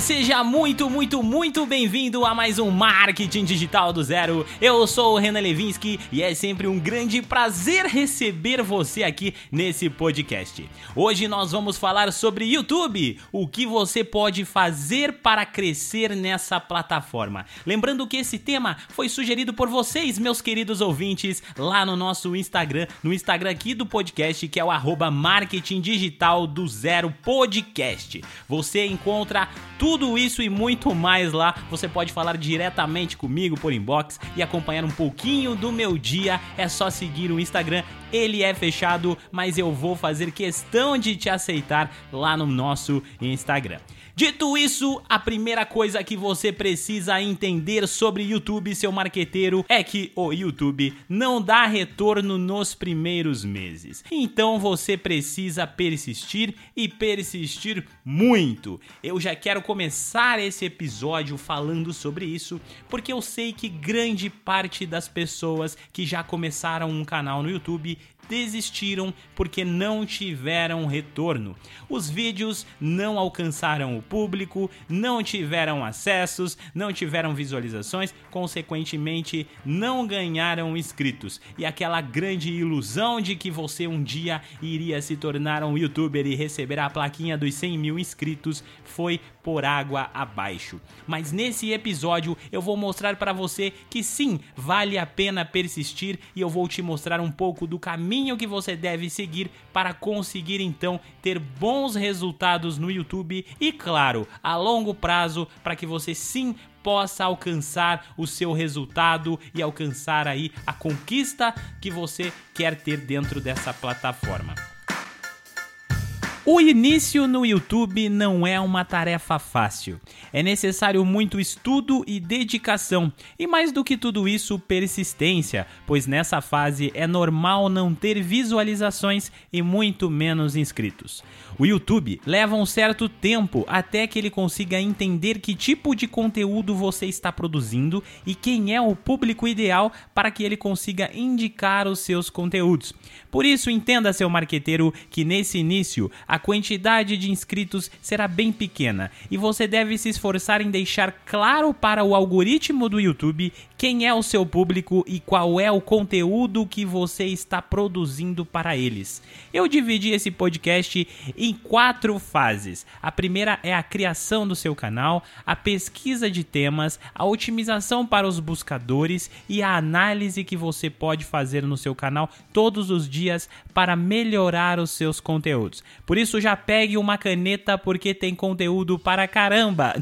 Seja muito, muito, muito bem-vindo a mais um Marketing Digital do Zero. Eu sou o Renan Levinsky e é sempre um grande prazer receber você aqui nesse podcast. Hoje nós vamos falar sobre YouTube, o que você pode fazer para crescer nessa plataforma. Lembrando que esse tema foi sugerido por vocês, meus queridos ouvintes, lá no nosso Instagram, no Instagram aqui do podcast, que é o arroba Marketing Digital do Zero Podcast. Você encontra tudo isso e muito mais lá. Você pode falar diretamente comigo por inbox e acompanhar um pouquinho do meu dia. É só seguir o Instagram. Ele é fechado, mas eu vou fazer questão de te aceitar lá no nosso Instagram. Dito isso, a primeira coisa que você precisa entender sobre YouTube, seu marqueteiro, é que o YouTube não dá retorno nos primeiros meses. Então você precisa persistir e persistir muito. Eu já quero começar esse episódio falando sobre isso, porque eu sei que grande parte das pessoas que já começaram um canal no YouTube desistiram porque não tiveram retorno. Os vídeos não alcançaram o público, não tiveram acessos, não tiveram visualizações, consequentemente não ganharam inscritos. E aquela grande ilusão de que você um dia iria se tornar um youtuber e receber a plaquinha dos 100 mil inscritos foi por água abaixo. Mas nesse episódio eu vou mostrar para você que sim, vale a pena persistir e eu vou te mostrar um pouco do caminho que você deve seguir para conseguir então ter bons resultados no YouTube e claro, a longo prazo para que você sim possa alcançar o seu resultado e alcançar aí a conquista que você quer ter dentro dessa plataforma. O início no YouTube não é uma tarefa fácil. É necessário muito estudo e dedicação, e mais do que tudo isso, persistência, pois nessa fase é normal não ter visualizações e muito menos inscritos. O YouTube leva um certo tempo até que ele consiga entender que tipo de conteúdo você está produzindo e quem é o público ideal para que ele consiga indicar os seus conteúdos. Por isso, entenda, seu marqueteiro, que nesse início quantidade de inscritos será bem pequena. E você deve se esforçar em deixar claro para o algoritmo do YouTube quem é o seu público e qual é o conteúdo que você está produzindo para eles. Eu dividi esse podcast em quatro fases. A primeira é a criação do seu canal, a pesquisa de temas, a otimização para os buscadores e a análise que você pode fazer no seu canal todos os dias para melhorar os seus conteúdos. Por isso já pegue uma caneta porque tem conteúdo para caramba.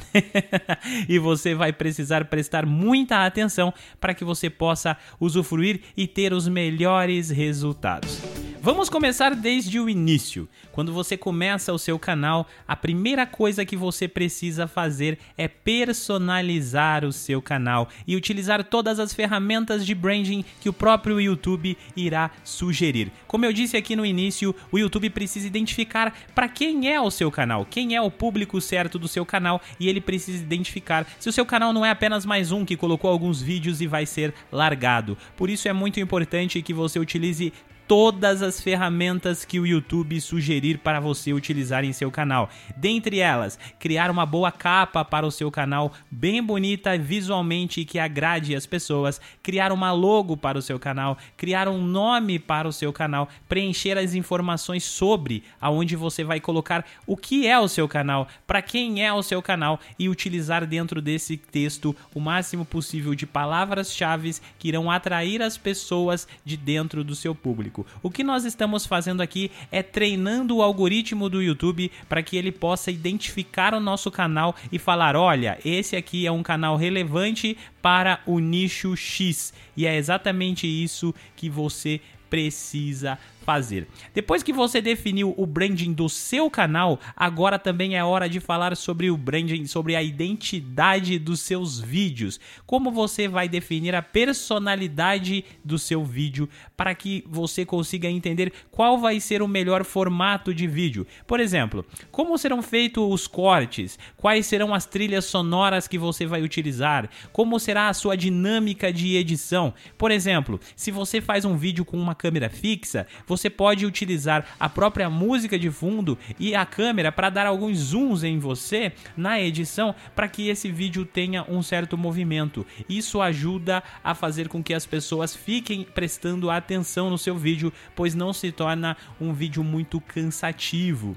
e você vai precisar prestar muita atenção para que você possa usufruir e ter os melhores resultados. Vamos começar desde o início. Quando você começa o seu canal, a primeira coisa que você precisa fazer é personalizar o seu canal e utilizar todas as ferramentas de branding que o próprio YouTube irá sugerir. Como eu disse aqui no início, o YouTube precisa identificar para quem é o seu canal, quem é o público certo do seu canal e ele precisa identificar se o seu canal não é apenas mais um que colocou alguns vídeos e vai ser largado. Por isso é muito importante que você utilize todas as ferramentas que o YouTube sugerir para você utilizar em seu canal. Dentre elas, criar uma boa capa para o seu canal, bem bonita visualmente que agrade as pessoas, criar uma logo para o seu canal, criar um nome para o seu canal, preencher as informações sobre aonde você vai colocar o que é o seu canal, para quem é o seu canal e utilizar dentro desse texto o máximo possível de palavras-chave que irão atrair as pessoas de dentro do seu público. O que nós estamos fazendo aqui é treinando o algoritmo do YouTube para que ele possa identificar o nosso canal e falar: olha, esse aqui é um canal relevante para o nicho X. E é exatamente isso que você precisa fazer. Depois que você definiu o branding do seu canal, agora também é hora de falar sobre o branding, sobre a identidade dos seus vídeos. Como você vai definir a personalidade do seu vídeo para que você consiga entender qual vai ser o melhor formato de vídeo. Por exemplo, como serão feitos os cortes, quais serão as trilhas sonoras que você vai utilizar, como será a sua dinâmica de edição. Por exemplo, se você faz um vídeo com uma câmera fixa, Você pode utilizar a própria música de fundo e a câmera para dar alguns zooms em você na edição para que esse vídeo tenha um certo movimento. Isso ajuda a fazer com que as pessoas fiquem prestando atenção no seu vídeo, pois não se torna um vídeo muito cansativo.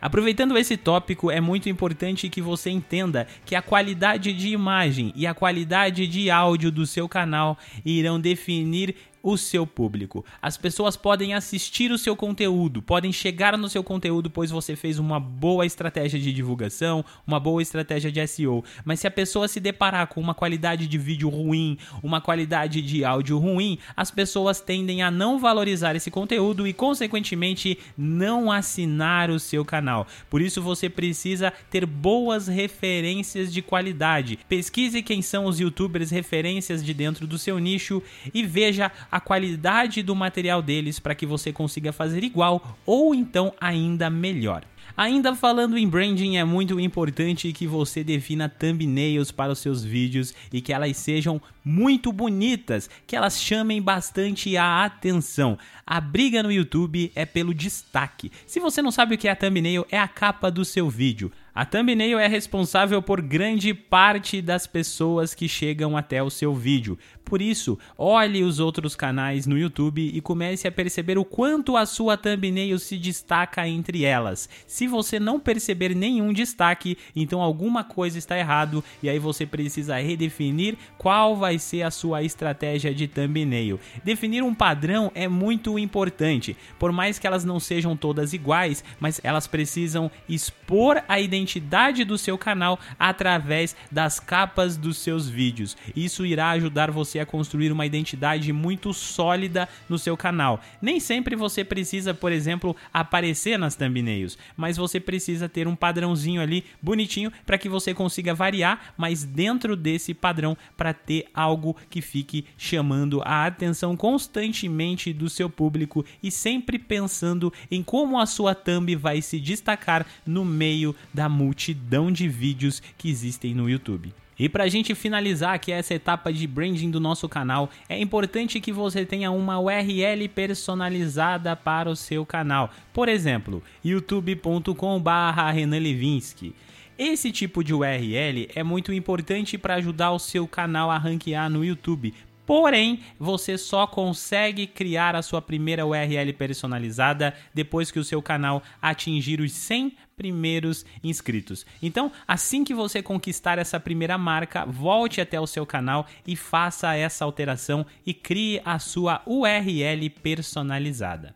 Aproveitando esse tópico, é muito importante que você entenda que a qualidade de imagem e a qualidade de áudio do seu canal irão definir o seu público. As pessoas podem assistir o seu conteúdo, podem chegar no seu conteúdo pois você fez uma boa estratégia de divulgação, uma boa estratégia de SEO. Mas se a pessoa se deparar com uma qualidade de vídeo ruim, uma qualidade de áudio ruim, as pessoas tendem a não valorizar esse conteúdo e, consequentemente, não assinar o seu canal. Por isso, você precisa ter boas referências de qualidade. Pesquise quem são os youtubers referências de dentro do seu nicho e veja a qualidade do material deles para que você consiga fazer igual ou então ainda melhor. Ainda falando em branding, é muito importante que você defina thumbnails para os seus vídeos e que elas sejam muito bonitas, que elas chamem bastante a atenção. A briga no YouTube é pelo destaque. Se você não sabe o que é a thumbnail, é a capa do seu vídeo. A thumbnail é responsável por grande parte das pessoas que chegam até o seu vídeo. Por isso, olhe os outros canais no YouTube e comece a perceber o quanto a sua thumbnail se destaca entre elas. Se você não perceber nenhum destaque, então alguma coisa está errado e aí você precisa redefinir qual vai ser a sua estratégia de thumbnail. Definir um padrão é muito importante, por mais que elas não sejam todas iguais, mas elas precisam expor a identidade do seu canal através das capas dos seus vídeos. Isso irá ajudar você a construir uma identidade muito sólida no seu canal. Nem sempre você precisa, por exemplo, aparecer nas thumbnails, mas você precisa ter um padrãozinho ali bonitinho para que você consiga variar, mas dentro desse padrão para ter algo que fique chamando a atenção constantemente do seu público e sempre pensando em como a sua thumb vai se destacar no meio da multidão de vídeos que existem no YouTube. E para a gente finalizar aqui essa etapa de branding do nosso canal, é importante que você tenha uma URL personalizada para o seu canal. Por exemplo, youtube.com/renanlevinsky. Esse tipo de URL é muito importante para ajudar o seu canal a ranquear no YouTube, Porém, você só consegue criar a sua primeira URL personalizada depois que o seu canal atingir os 100 primeiros inscritos. Então, assim que você conquistar essa primeira marca, volte até o seu canal e faça essa alteração e crie a sua URL personalizada.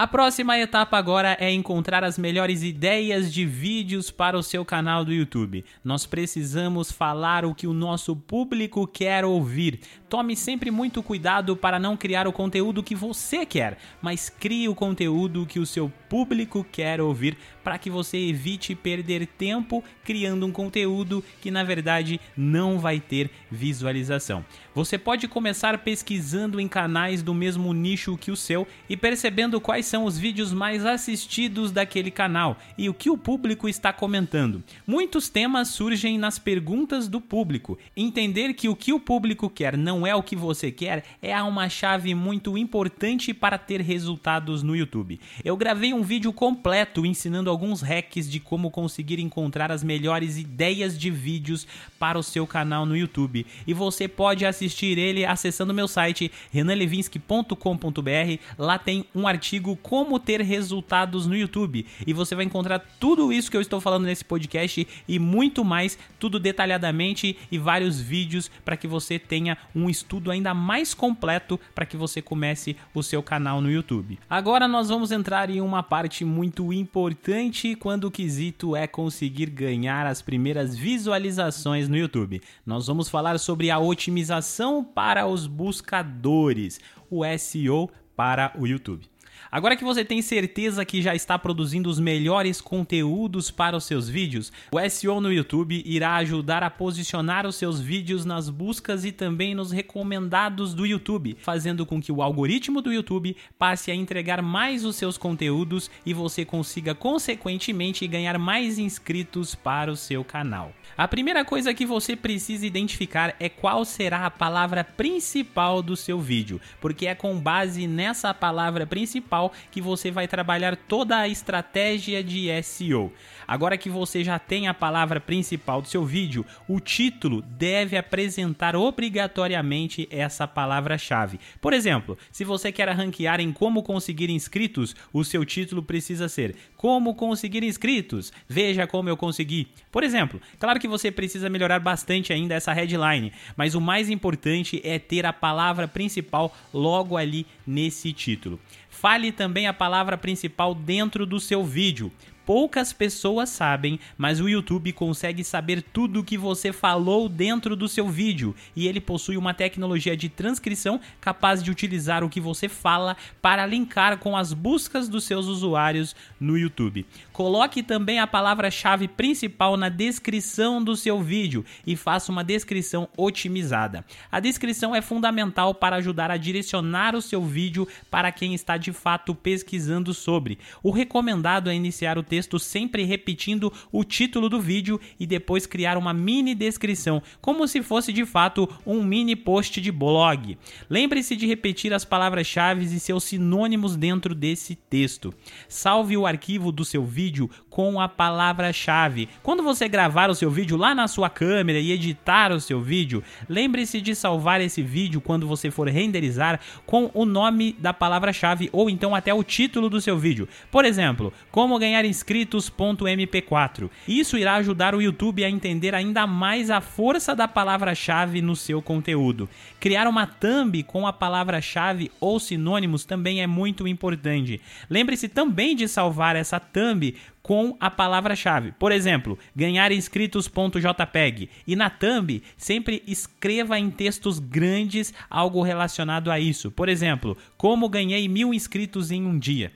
A próxima etapa agora é encontrar as melhores ideias de vídeos para o seu canal do YouTube. Nós precisamos falar o que o nosso público quer ouvir. Tome sempre muito cuidado para não criar o conteúdo que você quer, mas crie o conteúdo que o seu público quer ouvir para que você evite perder tempo criando um conteúdo que na verdade não vai ter visualização. Você pode começar pesquisando em canais do mesmo nicho que o seu e percebendo quais são os vídeos mais assistidos daquele canal e o que o público está comentando. Muitos temas surgem nas perguntas do público. Entender que o que o público quer não é o que você quer é uma chave muito importante para ter resultados no YouTube. Eu gravei um vídeo completo ensinando alguns hacks de como conseguir encontrar as melhores ideias de vídeos para o seu canal no YouTube. E você pode assistir ele acessando meu site renanlevinsky.com.br. Lá tem um artigo como ter resultados no YouTube e você vai encontrar tudo isso que eu estou falando nesse podcast e muito mais, tudo detalhadamente e vários vídeos para que você tenha um estudo ainda mais completo para que você comece o seu canal no YouTube. Agora nós vamos entrar em uma parte muito importante quando o quesito é conseguir ganhar as primeiras visualizações no YouTube. Nós vamos falar sobre a otimização para os buscadores, o SEO para o YouTube. Agora que você tem certeza que já está produzindo os melhores conteúdos para os seus vídeos, o SEO no YouTube irá ajudar a posicionar os seus vídeos nas buscas e também nos recomendados do YouTube, fazendo com que o algoritmo do YouTube passe a entregar mais os seus conteúdos e você consiga consequentemente ganhar mais inscritos para o seu canal. A primeira coisa que você precisa identificar é qual será a palavra principal do seu vídeo, porque é com base nessa palavra principal que você vai trabalhar toda a estratégia de SEO. Agora que você já tem a palavra principal do seu vídeo, o título deve apresentar obrigatoriamente essa palavra-chave. Por exemplo, se você quer ranquear em como conseguir inscritos, o seu título precisa ser Como conseguir inscritos? Veja como eu consegui. Por exemplo, claro que você precisa melhorar bastante ainda essa headline, mas o mais importante é ter a palavra principal logo ali nesse título. Fale também a palavra principal dentro do seu vídeo poucas pessoas sabem, mas o YouTube consegue saber tudo o que você falou dentro do seu vídeo e ele possui uma tecnologia de transcrição capaz de utilizar o que você fala para linkar com as buscas dos seus usuários no YouTube. Coloque também a palavra-chave principal na descrição do seu vídeo e faça uma descrição otimizada. A descrição é fundamental para ajudar a direcionar o seu vídeo para quem está de fato pesquisando sobre. O recomendado é iniciar o texto texto sempre repetindo o título do vídeo e depois criar uma mini descrição, como se fosse de fato um mini post de blog. Lembre-se de repetir as palavras-chave e seus sinônimos dentro desse texto. Salve o arquivo do seu vídeo com a palavra-chave. Quando você gravar o seu vídeo lá na sua câmera e editar o seu vídeo, lembre-se de salvar esse vídeo quando você for renderizar com o nome da palavra-chave ou então até o título do seu vídeo. Por exemplo, como ganhar inscritos inscritos.mp4. Isso irá ajudar o YouTube a entender ainda mais a força da palavra-chave no seu conteúdo. Criar uma thumb com a palavra-chave ou sinônimos também é muito importante. Lembre-se também de salvar essa thumb com a palavra-chave. Por exemplo, ganhar inscritos.jpg. E na thumb, sempre escreva em textos grandes algo relacionado a isso. Por exemplo, como ganhei mil inscritos em um dia.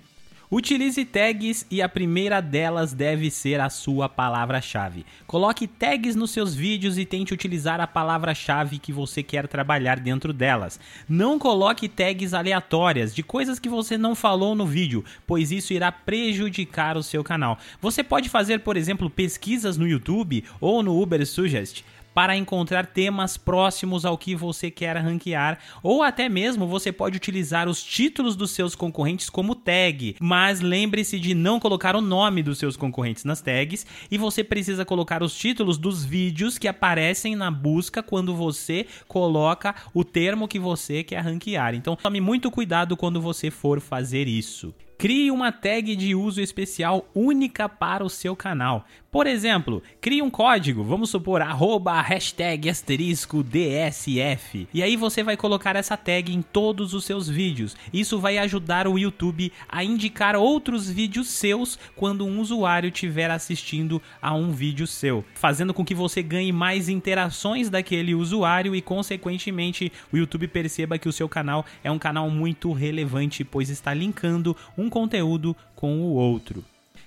Utilize tags e a primeira delas deve ser a sua palavra-chave. Coloque tags nos seus vídeos e tente utilizar a palavra-chave que você quer trabalhar dentro delas. Não coloque tags aleatórias de coisas que você não falou no vídeo, pois isso irá prejudicar o seu canal. Você pode fazer, por exemplo, pesquisas no YouTube ou no Uber Suggest para encontrar temas próximos ao que você quer ranquear, ou até mesmo você pode utilizar os títulos dos seus concorrentes como tag, mas lembre-se de não colocar o nome dos seus concorrentes nas tags e você precisa colocar os títulos dos vídeos que aparecem na busca quando você coloca o termo que você quer ranquear. Então tome muito cuidado quando você for fazer isso. Crie uma tag de uso especial única para o seu canal. Por exemplo, crie um código, vamos supor, arroba hashtag asterisco DSF. E aí você vai colocar essa tag em todos os seus vídeos. Isso vai ajudar o YouTube a indicar outros vídeos seus quando um usuário estiver assistindo a um vídeo seu, fazendo com que você ganhe mais interações daquele usuário e, consequentemente, o YouTube perceba que o seu canal é um canal muito relevante, pois está linkando um conteúdo com o outro.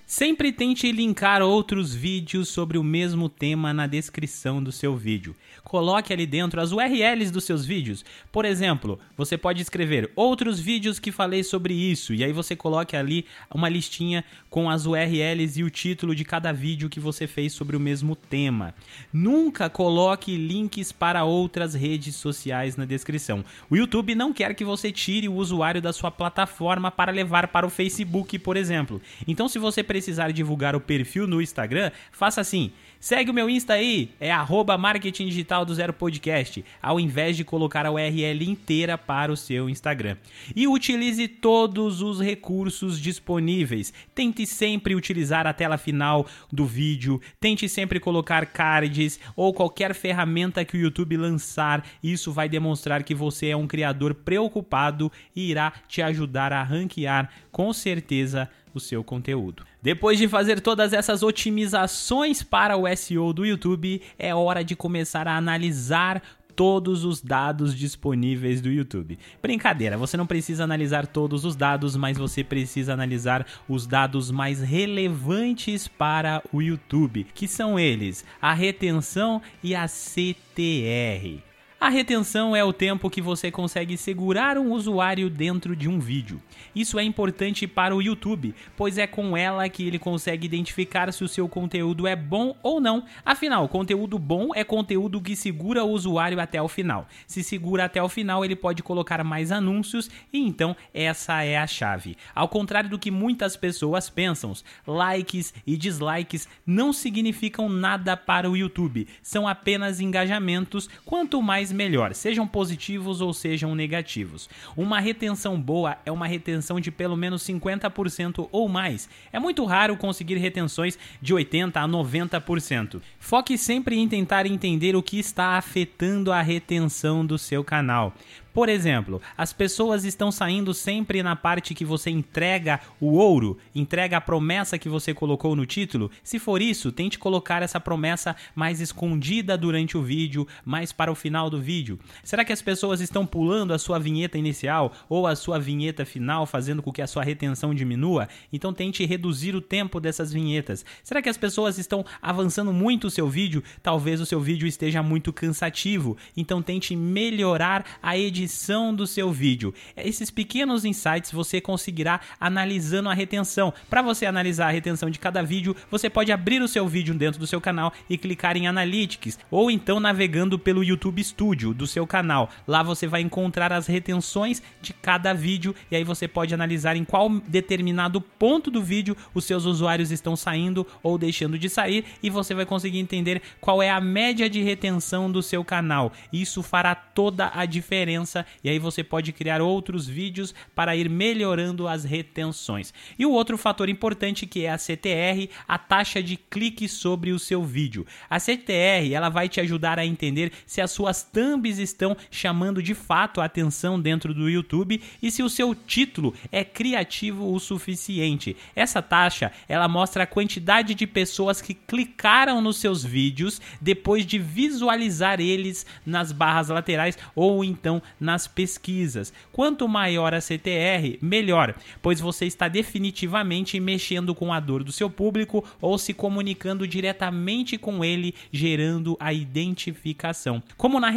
Sempre tente linkar outros vídeos sobre o mesmo tema na descrição do seu vídeo. Coloque ali dentro as URLs dos seus vídeos. Por exemplo, você pode escrever outros vídeos que falei sobre isso e aí você coloque ali uma listinha com as URLs e o título de cada vídeo que você fez sobre o mesmo tema. Nunca coloque links para outras redes sociais na descrição. O YouTube não quer que você tire o usuário da sua plataforma para levar para o Facebook, por exemplo. Então, se você precisar divulgar o perfil no Instagram, faça assim: segue o meu Insta aí, é arroba marketing digital do Zero Podcast, ao invés de colocar a URL inteira para o seu Instagram. E utilize todos os recursos disponíveis. Tente sempre utilizar a tela final do vídeo, tente sempre colocar cards ou qualquer ferramenta que o YouTube lançar. Isso vai demonstrar que você é um criador preocupado e irá te ajudar a ranquear com certeza o seu conteúdo. Depois de fazer todas essas otimizações para o SEO do YouTube, é hora de começar a analisar todos os dados disponíveis do YouTube. Brincadeira, você não precisa analisar todos os dados, mas você precisa analisar os dados mais relevantes para o YouTube, que são eles: a retenção e a CTR. A retenção é o tempo que você consegue segurar um usuário dentro de um vídeo. Isso é importante para o YouTube, pois é com ela que ele consegue identificar se o seu conteúdo é bom ou não. Afinal, conteúdo bom é conteúdo que segura o usuário até o final. Se segura até o final, ele pode colocar mais anúncios e então essa é a chave. Ao contrário do que muitas pessoas pensam, likes e dislikes não significam nada para o YouTube, são apenas engajamentos. Quanto mais melhor, sejam positivos ou sejam negativos. Uma retenção boa é uma retenção de pelo menos 50% ou mais. É muito raro conseguir retenções de 80 a 90%. Foque sempre em tentar entender o que está afetando a retenção do seu canal. Por exemplo, as pessoas estão saindo sempre na parte que você entrega o ouro, entrega a promessa que você colocou no título. Se for isso, tente colocar essa promessa mais escondida durante o vídeo, mais para o final do vídeo. Será que as pessoas estão pulando a sua vinheta inicial ou a sua vinheta final, fazendo com que a sua retenção diminua? Então tente reduzir o tempo dessas vinhetas. Será que as pessoas estão avançando muito o seu vídeo? Talvez o seu vídeo esteja muito cansativo. Então tente melhorar a edição do seu vídeo. Esses pequenos insights você conseguirá analisando a retenção. Para você analisar a retenção de cada vídeo, você pode abrir o seu vídeo dentro do seu canal e clicar em Analytics, ou então navegando pelo YouTube Studio do seu canal. Lá você vai encontrar as retenções de cada vídeo e aí você pode analisar em qual determinado ponto do vídeo os seus usuários estão saindo ou deixando de sair e você vai conseguir entender qual é a média de retenção do seu canal. Isso fará toda a diferença e aí você pode criar outros vídeos para ir melhorando as retenções. E o outro fator importante que é a CTR, a taxa de clique sobre o seu vídeo. A CTR, ela vai te ajudar a entender se as suas thumbs estão chamando de fato a atenção dentro do YouTube e se o seu título é criativo o suficiente. Essa taxa, ela mostra a quantidade de pessoas que clicaram nos seus vídeos depois de visualizar eles nas barras laterais ou então nas pesquisas. Quanto maior a CTR, melhor, pois você está definitivamente mexendo com a dor do seu público ou se comunicando diretamente com ele, gerando a identificação. Como na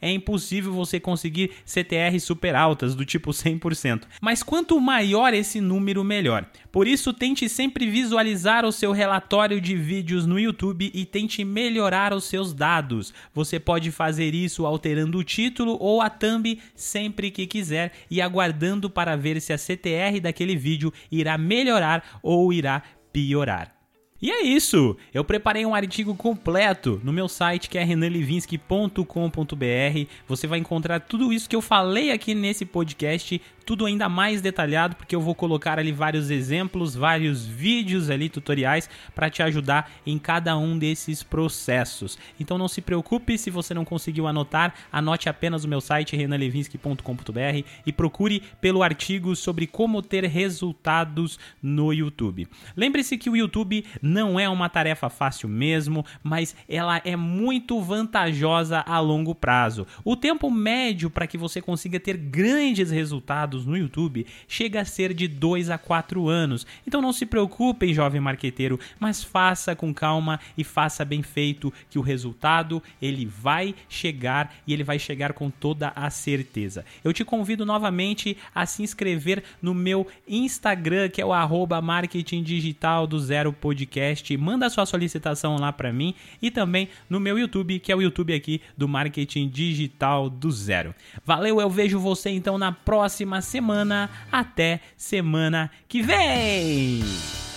é impossível você conseguir CTR super altas, do tipo 100%, mas quanto maior esse número, melhor. Por isso, tente sempre visualizar o seu relatório de vídeos no YouTube e tente melhorar os seus dados. Você pode fazer isso alterando o título ou a thumb sempre que quiser e aguardando para ver se a CTR daquele vídeo irá melhorar ou irá piorar. E é isso! Eu preparei um artigo completo no meu site que é renanlevinsky.com.br. Você vai encontrar tudo isso que eu falei aqui nesse podcast tudo ainda mais detalhado, porque eu vou colocar ali vários exemplos, vários vídeos ali, tutoriais, para te ajudar em cada um desses processos. Então não se preocupe se você não conseguiu anotar, anote apenas o meu site renalevinsky.com.br e procure pelo artigo sobre como ter resultados no YouTube. Lembre-se que o YouTube não é uma tarefa fácil mesmo, mas ela é muito vantajosa a longo prazo. O tempo médio para que você consiga ter grandes resultados no YouTube chega a ser de 2 a 4 anos. Então não se preocupem, jovem marqueteiro, mas faça com calma e faça bem feito que o resultado ele vai chegar e ele vai chegar com toda a certeza. Eu te convido novamente a se inscrever no meu Instagram, que é o arroba marketing digital do Zero Podcast. Manda sua solicitação lá para mim e também no meu YouTube, que é o YouTube aqui do Marketing Digital do Zero. Valeu, eu vejo você então na próxima semana. Até semana que vem!